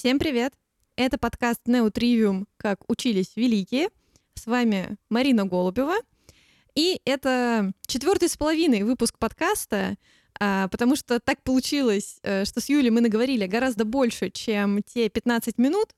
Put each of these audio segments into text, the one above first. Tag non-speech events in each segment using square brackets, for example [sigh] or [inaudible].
Всем привет! Это подкаст Неутривиум «Как учились великие». С вами Марина Голубева. И это четвертый с половиной выпуск подкаста, а, потому что так получилось, э, что с Юлей мы наговорили гораздо больше, чем те 15 минут.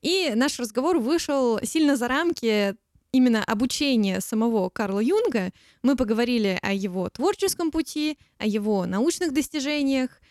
И наш разговор вышел сильно за рамки именно обучения самого Карла Юнга. Мы поговорили о его творческом пути, о его научных достижениях,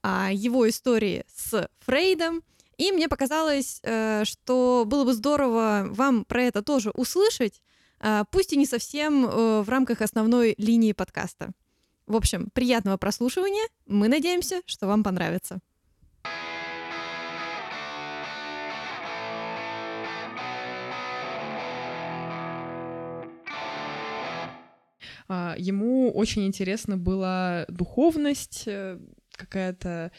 о его истории с Фрейдом. И мне показалось, э, что было бы здорово вам про это тоже услышать, э, пусть и не совсем э, в рамках основной линии подкаста. В общем, приятного прослушивания. Мы надеемся, что вам понравится. А, ему очень интересна была духовность, какая-то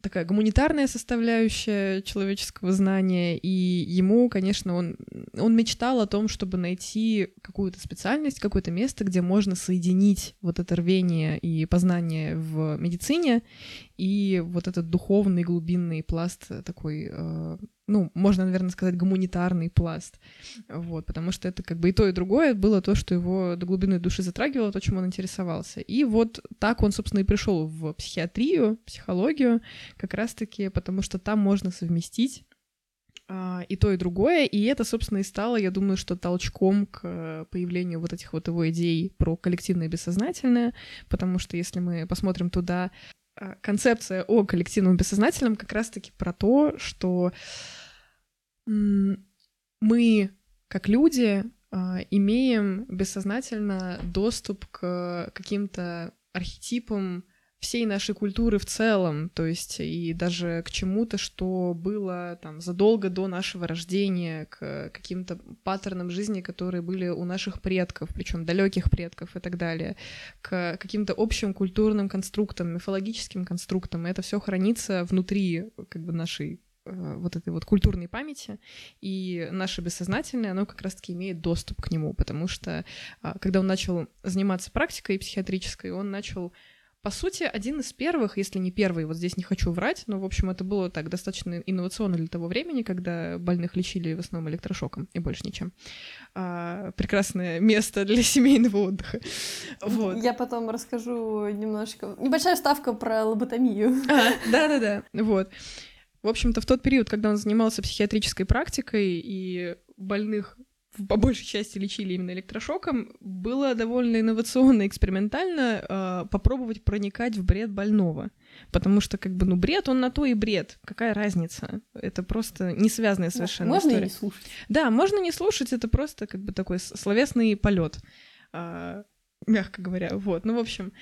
такая гуманитарная составляющая человеческого знания, и ему, конечно, он, он мечтал о том, чтобы найти какую-то специальность, какое-то место, где можно соединить вот это рвение и познание в медицине и вот этот духовный глубинный пласт такой э, ну, можно, наверное, сказать, гуманитарный пласт. Вот, потому что это как бы и то, и другое было то, что его до глубины души затрагивало, то, чем он интересовался. И вот так он, собственно, и пришел в психиатрию, психологию, как раз-таки потому что там можно совместить а, и то, и другое, и это, собственно, и стало, я думаю, что толчком к появлению вот этих вот его идей про коллективное бессознательное, потому что если мы посмотрим туда, концепция о коллективном бессознательном как раз-таки про то, что мы, как люди, а, имеем бессознательно доступ к каким-то архетипам всей нашей культуры в целом, то есть и даже к чему-то, что было там задолго до нашего рождения, к каким-то паттернам жизни, которые были у наших предков, причем далеких предков и так далее, к каким-то общим культурным конструктам, мифологическим конструктам. И это все хранится внутри как бы нашей Э, вот этой вот культурной памяти, и наше бессознательное, оно как раз-таки имеет доступ к нему, потому что а, когда он начал заниматься практикой психиатрической, он начал по сути, один из первых, если не первый, вот здесь не хочу врать, но, в общем, это было так достаточно инновационно для того времени, когда больных лечили в основном электрошоком и больше ничем. А, прекрасное место для [laughs] семейного отдыха. Вот. Я потом расскажу немножко... Небольшая ставка про лоботомию. [laughs] А, да-да-да, вот. В общем-то, в тот период, когда он занимался психиатрической практикой и больных по большей части лечили именно электрошоком, было довольно инновационно, экспериментально э, попробовать проникать в бред больного. Потому что, как бы, ну, бред, он на то и бред. Какая разница? Это просто не связанная совершенно можно история. Можно не слушать. Да, можно не слушать, это просто, как бы, такой словесный полет. Э, мягко говоря, вот, ну, в общем,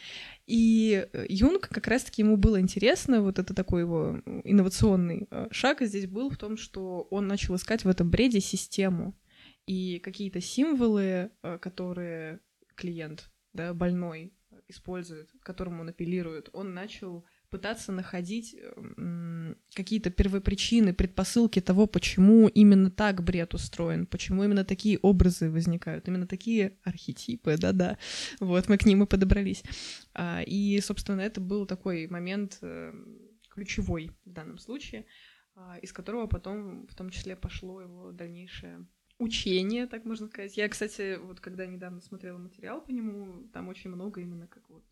и Юнг, как раз-таки ему было интересно, вот это такой его инновационный э, шаг здесь был в том, что он начал искать в этом бреде систему и какие-то символы, э, которые клиент, да, больной использует, к которому он апеллирует, он начал пытаться находить эм, какие-то первопричины, предпосылки того, почему именно так бред устроен, почему именно такие образы возникают, именно такие архетипы, да-да, вот мы к ним и подобрались. А, и, собственно, это был такой момент э, ключевой в данном случае, а, из которого потом в том числе пошло его дальнейшее учение, так можно сказать. Я, кстати, вот когда недавно смотрела материал по нему, там очень много именно как вот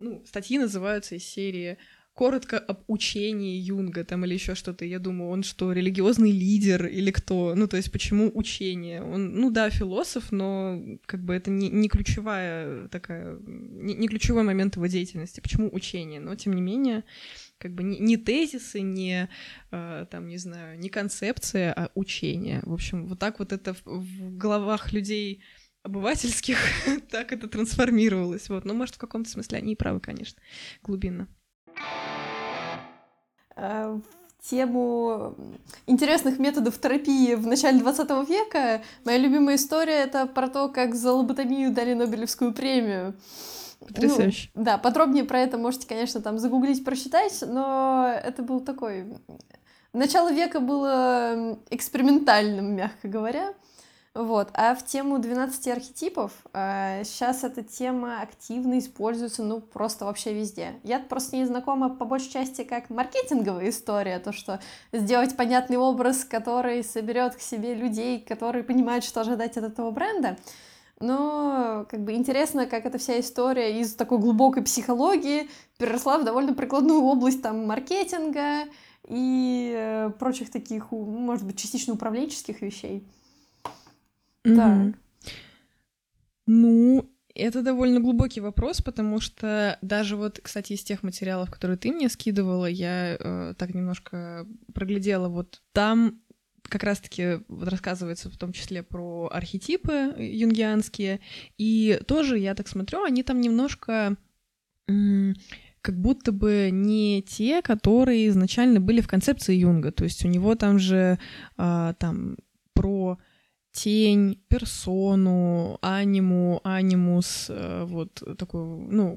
ну, статьи называются из серии коротко об учении Юнга там или еще что-то. Я думаю, он что, религиозный лидер или кто? Ну, то есть, почему учение? Он, ну да, философ, но как бы это не, не ключевая такая, не, не ключевой момент его деятельности. Почему учение? Но, тем не менее, как бы не, не тезисы, не, э, там, не знаю, не концепция, а учение. В общем, вот так вот это в, головах людей обывательских [laughs] так это трансформировалось. Вот. Но, может, в каком-то смысле они и правы, конечно, глубинно. Э, тему интересных методов терапии в начале 20 века моя любимая история — это про то, как за лоботомию дали Нобелевскую премию. Потрясающе. Ну, да, подробнее про это можете, конечно, там загуглить, прочитать, но это был такой... Начало века было экспериментальным, мягко говоря. Вот. А в тему 12 архетипов э, сейчас эта тема активно используется, ну, просто вообще везде. Я просто не знакома по большей части как маркетинговая история, то, что сделать понятный образ, который соберет к себе людей, которые понимают, что ожидать от этого бренда. Но как бы интересно, как эта вся история из такой глубокой психологии переросла в довольно прикладную область там маркетинга и э, прочих таких, может быть, частично управленческих вещей. Так. Ну, это довольно глубокий вопрос, потому что даже вот, кстати, из тех материалов, которые ты мне скидывала, я э, так немножко проглядела, вот там как раз-таки вот рассказывается в том числе про архетипы юнгианские, и тоже, я так смотрю, они там немножко как будто бы не те, которые изначально были в концепции Юнга. То есть у него там же э, там про тень, персону, аниму, анимус, э, вот такую, ну,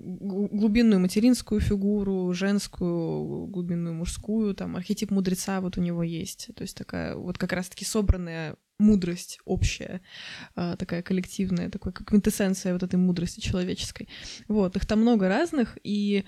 глубинную материнскую фигуру, женскую, глубинную мужскую, там, архетип мудреца вот у него есть. То есть такая вот как раз-таки собранная мудрость общая, э, такая коллективная, такая квинтэссенция вот этой мудрости человеческой. Вот, их там много разных, и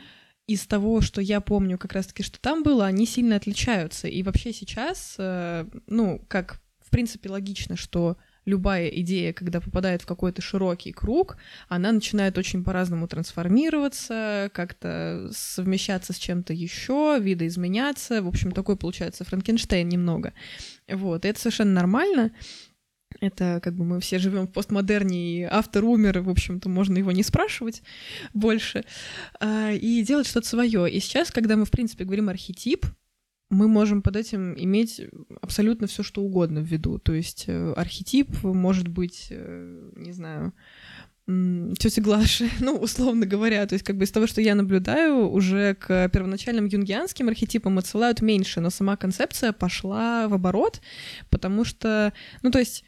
из того, что я помню как раз-таки, что там было, они сильно отличаются. И вообще сейчас, э, ну, как принципе, логично, что любая идея, когда попадает в какой-то широкий круг, она начинает очень по-разному трансформироваться, как-то совмещаться с чем-то еще, видоизменяться. В общем, такой получается Франкенштейн немного. Вот, и это совершенно нормально. Это как бы мы все живем в постмодерне, и автор умер, в общем-то, можно его не спрашивать больше, а, и делать что-то свое. И сейчас, когда мы, в принципе, говорим архетип, мы можем под этим иметь абсолютно все, что угодно в виду. То есть э, архетип может быть, э, не знаю, тети Глаши, [laughs] ну, условно говоря, то есть как бы из того, что я наблюдаю, уже к первоначальным юнгианским архетипам отсылают меньше, но сама концепция пошла в оборот, потому что, ну, то есть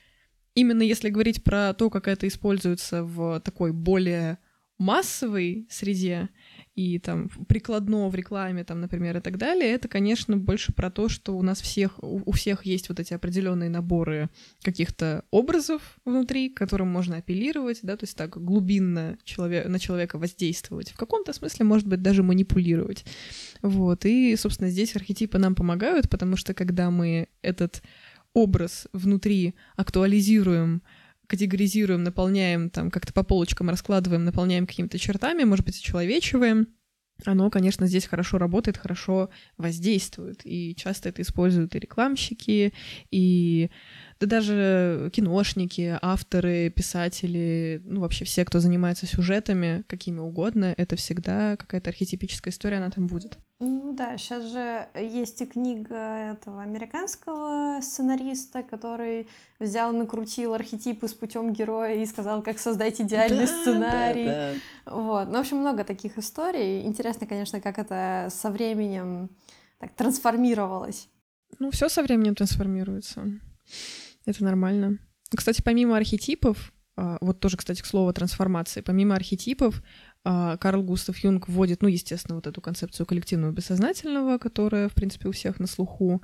именно если говорить про то, как это используется в такой более массовой среде, и там прикладно в рекламе, там, например, и так далее, это, конечно, больше про то, что у нас всех, у, всех есть вот эти определенные наборы каких-то образов внутри, к которым можно апеллировать, да, то есть так глубинно человек, на человека воздействовать. В каком-то смысле, может быть, даже манипулировать. Вот, и, собственно, здесь архетипы нам помогают, потому что когда мы этот образ внутри актуализируем, категоризируем, наполняем там как-то по полочкам раскладываем, наполняем какими-то чертами, может быть, человечиваем, оно, конечно, здесь хорошо работает, хорошо воздействует. И часто это используют и рекламщики, и да даже киношники, авторы, писатели, ну вообще все, кто занимается сюжетами, какими угодно, это всегда какая-то архетипическая история, она там будет. Ну да, сейчас же есть и книга этого американского сценариста, который взял, накрутил архетипы с путем героя и сказал, как создать идеальный да, сценарий. Да, да. Вот. Ну, в общем, много таких историй. Интересно, конечно, как это со временем так трансформировалось. Ну, все со временем трансформируется. Это нормально. Кстати, помимо архетипов, а, вот тоже, кстати, к слову трансформации, помимо архетипов, а, Карл Густав Юнг вводит, ну, естественно, вот эту концепцию коллективного бессознательного, которая, в принципе, у всех на слуху.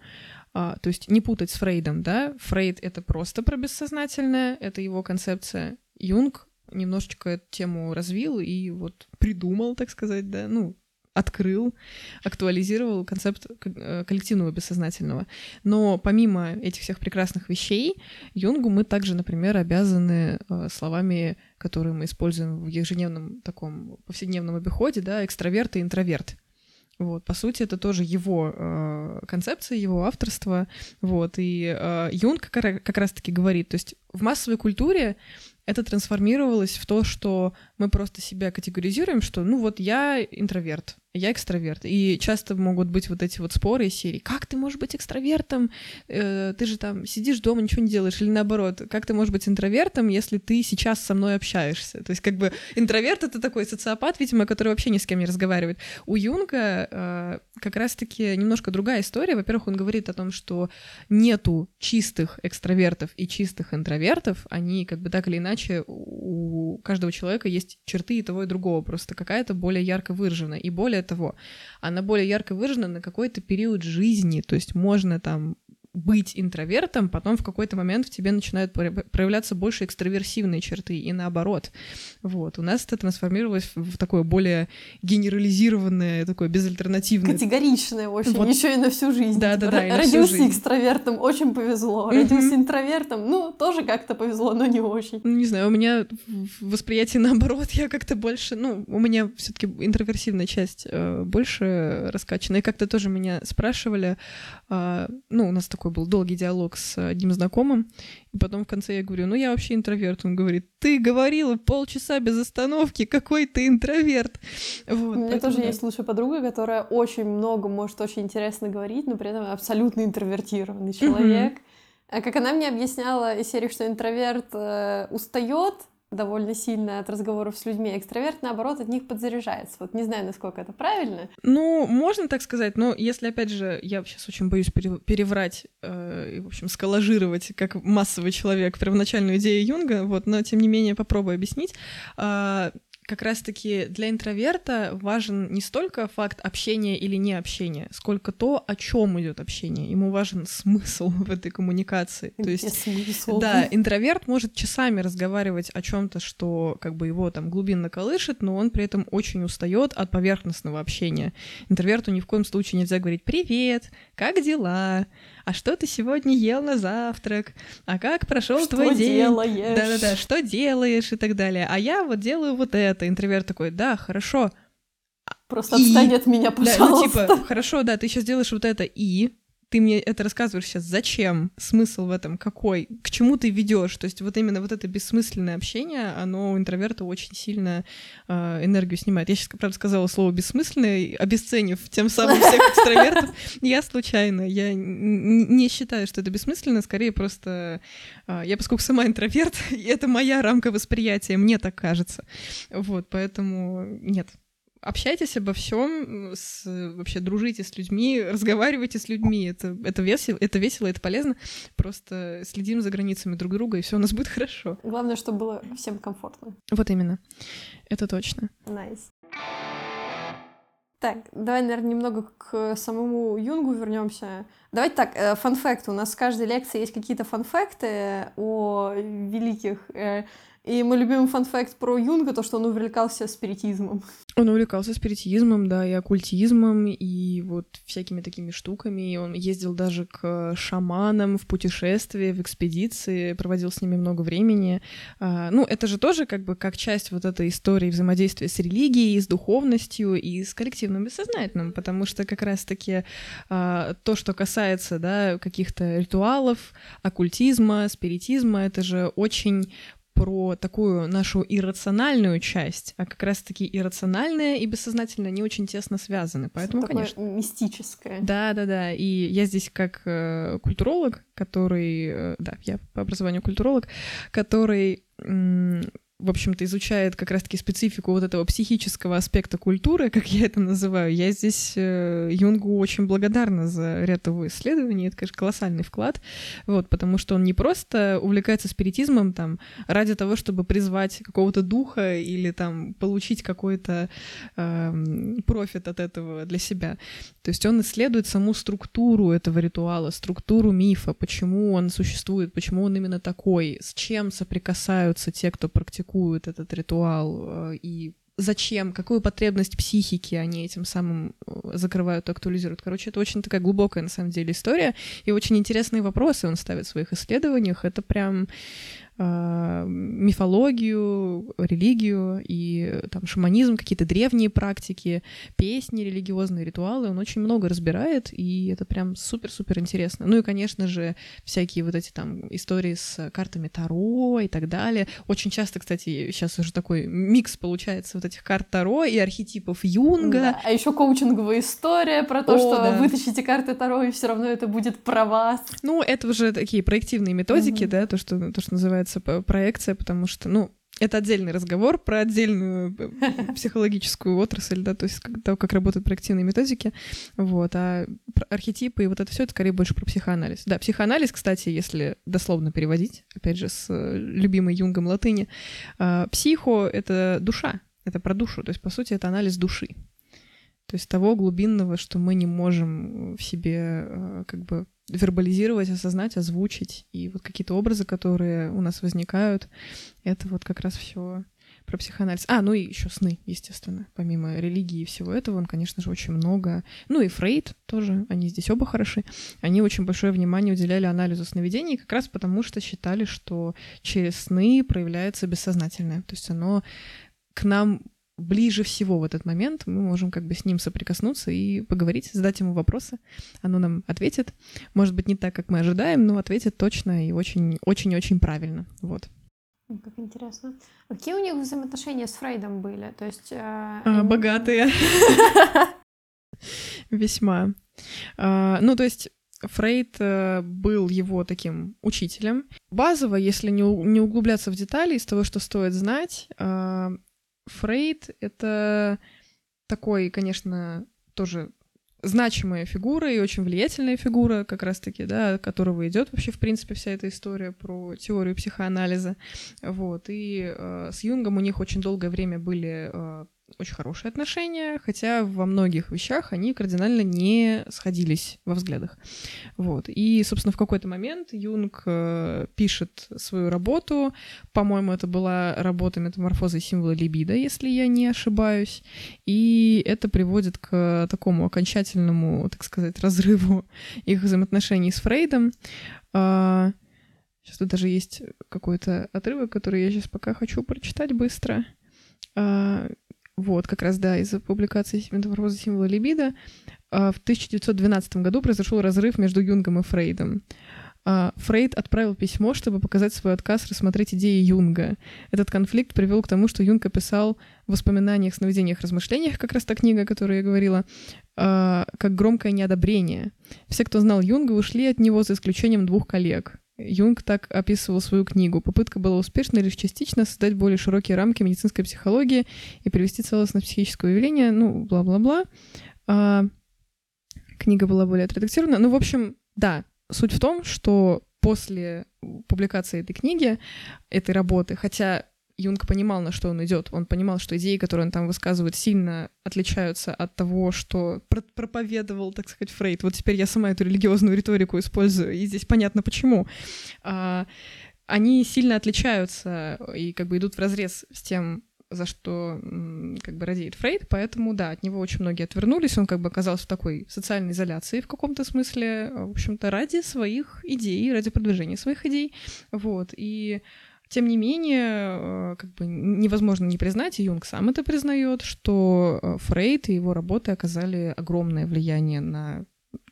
А, то есть не путать с Фрейдом, да? Фрейд — это просто про бессознательное, это его концепция. Юнг немножечко эту тему развил и вот придумал, так сказать, да, ну, открыл, актуализировал концепт э, коллективного бессознательного. Но помимо этих всех прекрасных вещей, Юнгу мы также, например, обязаны э, словами, которые мы используем в ежедневном таком повседневном обиходе, да, экстраверт и интроверт. Вот, по сути, это тоже его э, концепция, его авторство. Вот, и э, Юнг как, как раз-таки говорит, то есть в массовой культуре это трансформировалось в то, что мы просто себя категоризируем, что, ну вот я интроверт, я экстраверт. И часто могут быть вот эти вот споры из серии. Как ты можешь быть экстравертом? Э, ты же там сидишь дома, ничего не делаешь. Или наоборот, как ты можешь быть интровертом, если ты сейчас со мной общаешься? То есть как бы интроверт — это такой социопат, видимо, который вообще ни с кем не разговаривает. У Юнга э, как раз-таки немножко другая история. Во-первых, он говорит о том, что нету чистых экстравертов и чистых интровертов. Они как бы так или иначе у каждого человека есть черты и того, и другого. Просто какая-то более ярко выражена и более более того, она более ярко выражена на какой-то период жизни, то есть можно там быть интровертом, потом в какой-то момент в тебе начинают проявляться больше экстраверсивные черты, и наоборот. Вот. У нас это трансформировалось в такое более генерализированное, такое безальтернативное. Категоричное очень, вот. еще и на всю жизнь. Да, да, да. Родился жизнь. экстравертом, очень повезло. Родился интровертом, ну, тоже как-то повезло, но не очень. Ну, не знаю, у меня восприятие наоборот, [laughs] я как-то больше, ну, у меня все-таки интроверсивная часть э, больше раскачана. И как-то тоже меня спрашивали, э, ну, у нас такой был долгий диалог с одним знакомым, и потом в конце я говорю, ну я вообще интроверт. Он говорит, ты говорила полчаса без остановки, какой ты интроверт. Вот, У меня поэтому, тоже есть лучшая подруга, которая очень много может очень интересно говорить, но при этом абсолютно интровертированный человек. Mm-hmm. Как она мне объясняла из серии, что интроверт э, устает, довольно сильно от разговоров с людьми. Экстраверт, наоборот, от них подзаряжается. Вот не знаю, насколько это правильно. Ну, можно так сказать, но если, опять же, я сейчас очень боюсь переврать э, и, в общем, сколожировать как массовый человек первоначальную идею Юнга, вот, но, тем не менее, попробую объяснить. Э, как раз-таки для интроверта важен не столько факт общения или не общения, сколько то, о чем идет общение. Ему важен смысл [laughs] в этой коммуникации. То есть, смысл. да, интроверт может часами разговаривать о чем-то, что как бы его там глубинно колышет, но он при этом очень устает от поверхностного общения. Интроверту ни в коем случае нельзя говорить «Привет! Как дела? а что ты сегодня ел на завтрак, а как прошел твой день. делаешь? Да-да-да, что делаешь и так далее. А я вот делаю вот это. Интроверт такой, да, хорошо. Просто и... отстань от меня, пожалуйста. Да, ну типа, хорошо, да, ты сейчас делаешь вот это и ты мне это рассказываешь сейчас, зачем, смысл в этом какой, к чему ты ведешь, то есть вот именно вот это бессмысленное общение, оно у интроверта очень сильно э, энергию снимает. Я сейчас, правда, сказала слово бессмысленное, обесценив тем самым всех экстравертов. Я случайно, я не считаю, что это бессмысленно, скорее просто э, я, поскольку сама интроверт, [laughs] это моя рамка восприятия, мне так кажется. Вот, поэтому нет, общайтесь обо всем, с, вообще дружите с людьми, разговаривайте с людьми. Это, это, весело, это весело, это полезно. Просто следим за границами друг друга, и все у нас будет хорошо. Главное, чтобы было всем комфортно. Вот именно. Это точно. Nice. Так, давай, наверное, немного к самому Юнгу вернемся. Давайте так, э, фанфакты. У нас в каждой лекции есть какие-то фанфакты о великих э, и мой любимый фан-факт про Юнга, то, что он увлекался спиритизмом. Он увлекался спиритизмом, да, и оккультизмом, и вот всякими такими штуками. И он ездил даже к шаманам в путешествии, в экспедиции, проводил с ними много времени. А, ну, это же тоже как бы как часть вот этой истории взаимодействия с религией, с духовностью и с коллективным бессознательным, потому что как раз-таки а, то, что касается, да, каких-то ритуалов, оккультизма, спиритизма, это же очень про такую нашу иррациональную часть, а как раз-таки иррациональное и бессознательное не очень тесно связаны. Поэтому, Такое конечно. мистическое. Да, да, да. И я здесь как э, культуролог, который, э, да, я по образованию культуролог, который в общем-то, изучает как раз-таки специфику вот этого психического аспекта культуры, как я это называю. Я здесь э, Юнгу очень благодарна за ряд его исследований. Это, конечно, колоссальный вклад, вот, потому что он не просто увлекается спиритизмом там ради того, чтобы призвать какого-то духа или там получить какой-то э, профит от этого для себя. То есть он исследует саму структуру этого ритуала, структуру мифа, почему он существует, почему он именно такой, с чем соприкасаются те, кто практикует практикуют этот ритуал э, и зачем, какую потребность психики они этим самым э, закрывают, актуализируют. Короче, это очень такая глубокая, на самом деле, история, и очень интересные вопросы он ставит в своих исследованиях. Это прям мифологию, религию и там шаманизм, какие-то древние практики, песни, религиозные ритуалы. Он очень много разбирает, и это прям супер-супер интересно. Ну и, конечно же, всякие вот эти там истории с картами Таро и так далее. Очень часто, кстати, сейчас уже такой микс получается вот этих карт Таро и архетипов Юнга. Да. А еще коучинговая история про то, О, что да. вытащите карты Таро, и все равно это будет про вас. Ну, это уже такие проективные методики, угу. да, то, что, то, что называется называется проекция, потому что, ну, это отдельный разговор про отдельную э, психологическую отрасль, да, то есть того, как работают проективные методики, вот, а архетипы и вот это все это скорее больше про психоанализ. Да, психоанализ, кстати, если дословно переводить, опять же, с э, любимой Юнгом латыни, а, психо — это душа, это про душу, то есть, по сути, это анализ души. То есть того глубинного, что мы не можем в себе э, как бы вербализировать, осознать, озвучить. И вот какие-то образы, которые у нас возникают, это вот как раз все про психоанализ. А, ну и еще сны, естественно. Помимо религии и всего этого, он, конечно же, очень много. Ну и Фрейд тоже, они здесь оба хороши. Они очень большое внимание уделяли анализу сновидений, как раз потому что считали, что через сны проявляется бессознательное. То есть оно к нам ближе всего в этот момент, мы можем как бы с ним соприкоснуться и поговорить, задать ему вопросы. Оно нам ответит. Может быть, не так, как мы ожидаем, но ответит точно и очень-очень-очень правильно. Вот. Как интересно. А какие у них взаимоотношения с Фрейдом были? То есть... Э, а, они... Богатые. [laughs] Весьма. А, ну, то есть Фрейд э, был его таким учителем. Базово, если не, углубляться в детали из того, что стоит знать, э, Фрейд — это такой, конечно, тоже значимая фигура и очень влиятельная фигура, как раз-таки, да, от которого идет вообще, в принципе, вся эта история про теорию психоанализа. Вот. И э, с Юнгом у них очень долгое время были э, очень хорошие отношения, хотя во многих вещах они кардинально не сходились во взглядах. Вот. И, собственно, в какой-то момент Юнг э, пишет свою работу. По-моему, это была работа метаморфозы символа либидо, если я не ошибаюсь. И это приводит к такому окончательному, так сказать, разрыву [laughs] их взаимоотношений с Фрейдом. Сейчас тут даже есть какой-то отрывок, который я сейчас пока хочу прочитать быстро. Uh, вот, как раз, да, из-за публикации метаморфозы символа либидо а, в 1912 году произошел разрыв между Юнгом и Фрейдом. А, Фрейд отправил письмо, чтобы показать свой отказ рассмотреть идеи Юнга. Этот конфликт привел к тому, что Юнг описал в воспоминаниях, сновидениях, размышлениях, как раз та книга, о которой я говорила, а, как громкое неодобрение. Все, кто знал Юнга, ушли от него за исключением двух коллег. Юнг так описывал свою книгу. Попытка была успешной лишь частично создать более широкие рамки медицинской психологии и привести целостность психического явления, ну, бла-бла-бла. А, книга была более отредактирована. Ну, в общем, да, суть в том, что после публикации этой книги, этой работы, хотя Юнг понимал, на что он идет. Он понимал, что идеи, которые он там высказывает, сильно отличаются от того, что проповедовал, так сказать, Фрейд. Вот теперь я сама эту религиозную риторику использую, и здесь понятно почему. А, они сильно отличаются и как бы идут в разрез с тем, за что как бы радеет Фрейд, поэтому, да, от него очень многие отвернулись, он как бы оказался в такой социальной изоляции в каком-то смысле, в общем-то, ради своих идей, ради продвижения своих идей, вот, и тем не менее, э, как бы невозможно не признать, и Юнг сам это признает, что э, Фрейд и его работы оказали огромное влияние на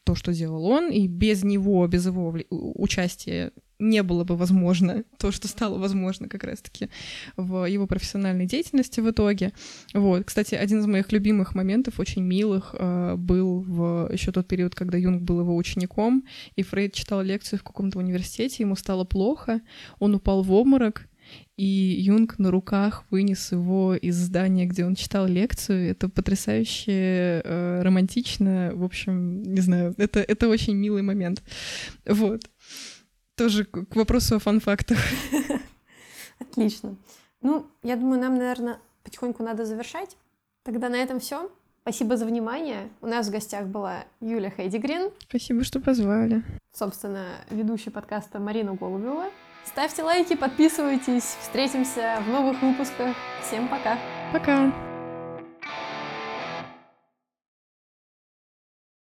то, что делал он, и без него, без его участия не было бы возможно [laughs] то, что стало возможно как раз-таки в его профессиональной деятельности в итоге. Вот. Кстати, один из моих любимых моментов, очень милых, э, был в еще тот период, когда Юнг был его учеником, и Фрейд читал лекцию в каком-то университете, ему стало плохо, он упал в обморок, и Юнг на руках вынес его из здания, где он читал лекцию. Это потрясающе э, романтично. В общем, не знаю, это, это очень милый момент. Вот. Тоже к вопросу о фан-фактах. [laughs] Отлично. Ну, я думаю, нам, наверное, потихоньку надо завершать. Тогда на этом все. Спасибо за внимание. У нас в гостях была Юля Хейдигрин. Спасибо, что позвали. Собственно, ведущий подкаста Марина Голубева. Ставьте лайки, подписывайтесь. Встретимся в новых выпусках. Всем пока. Пока.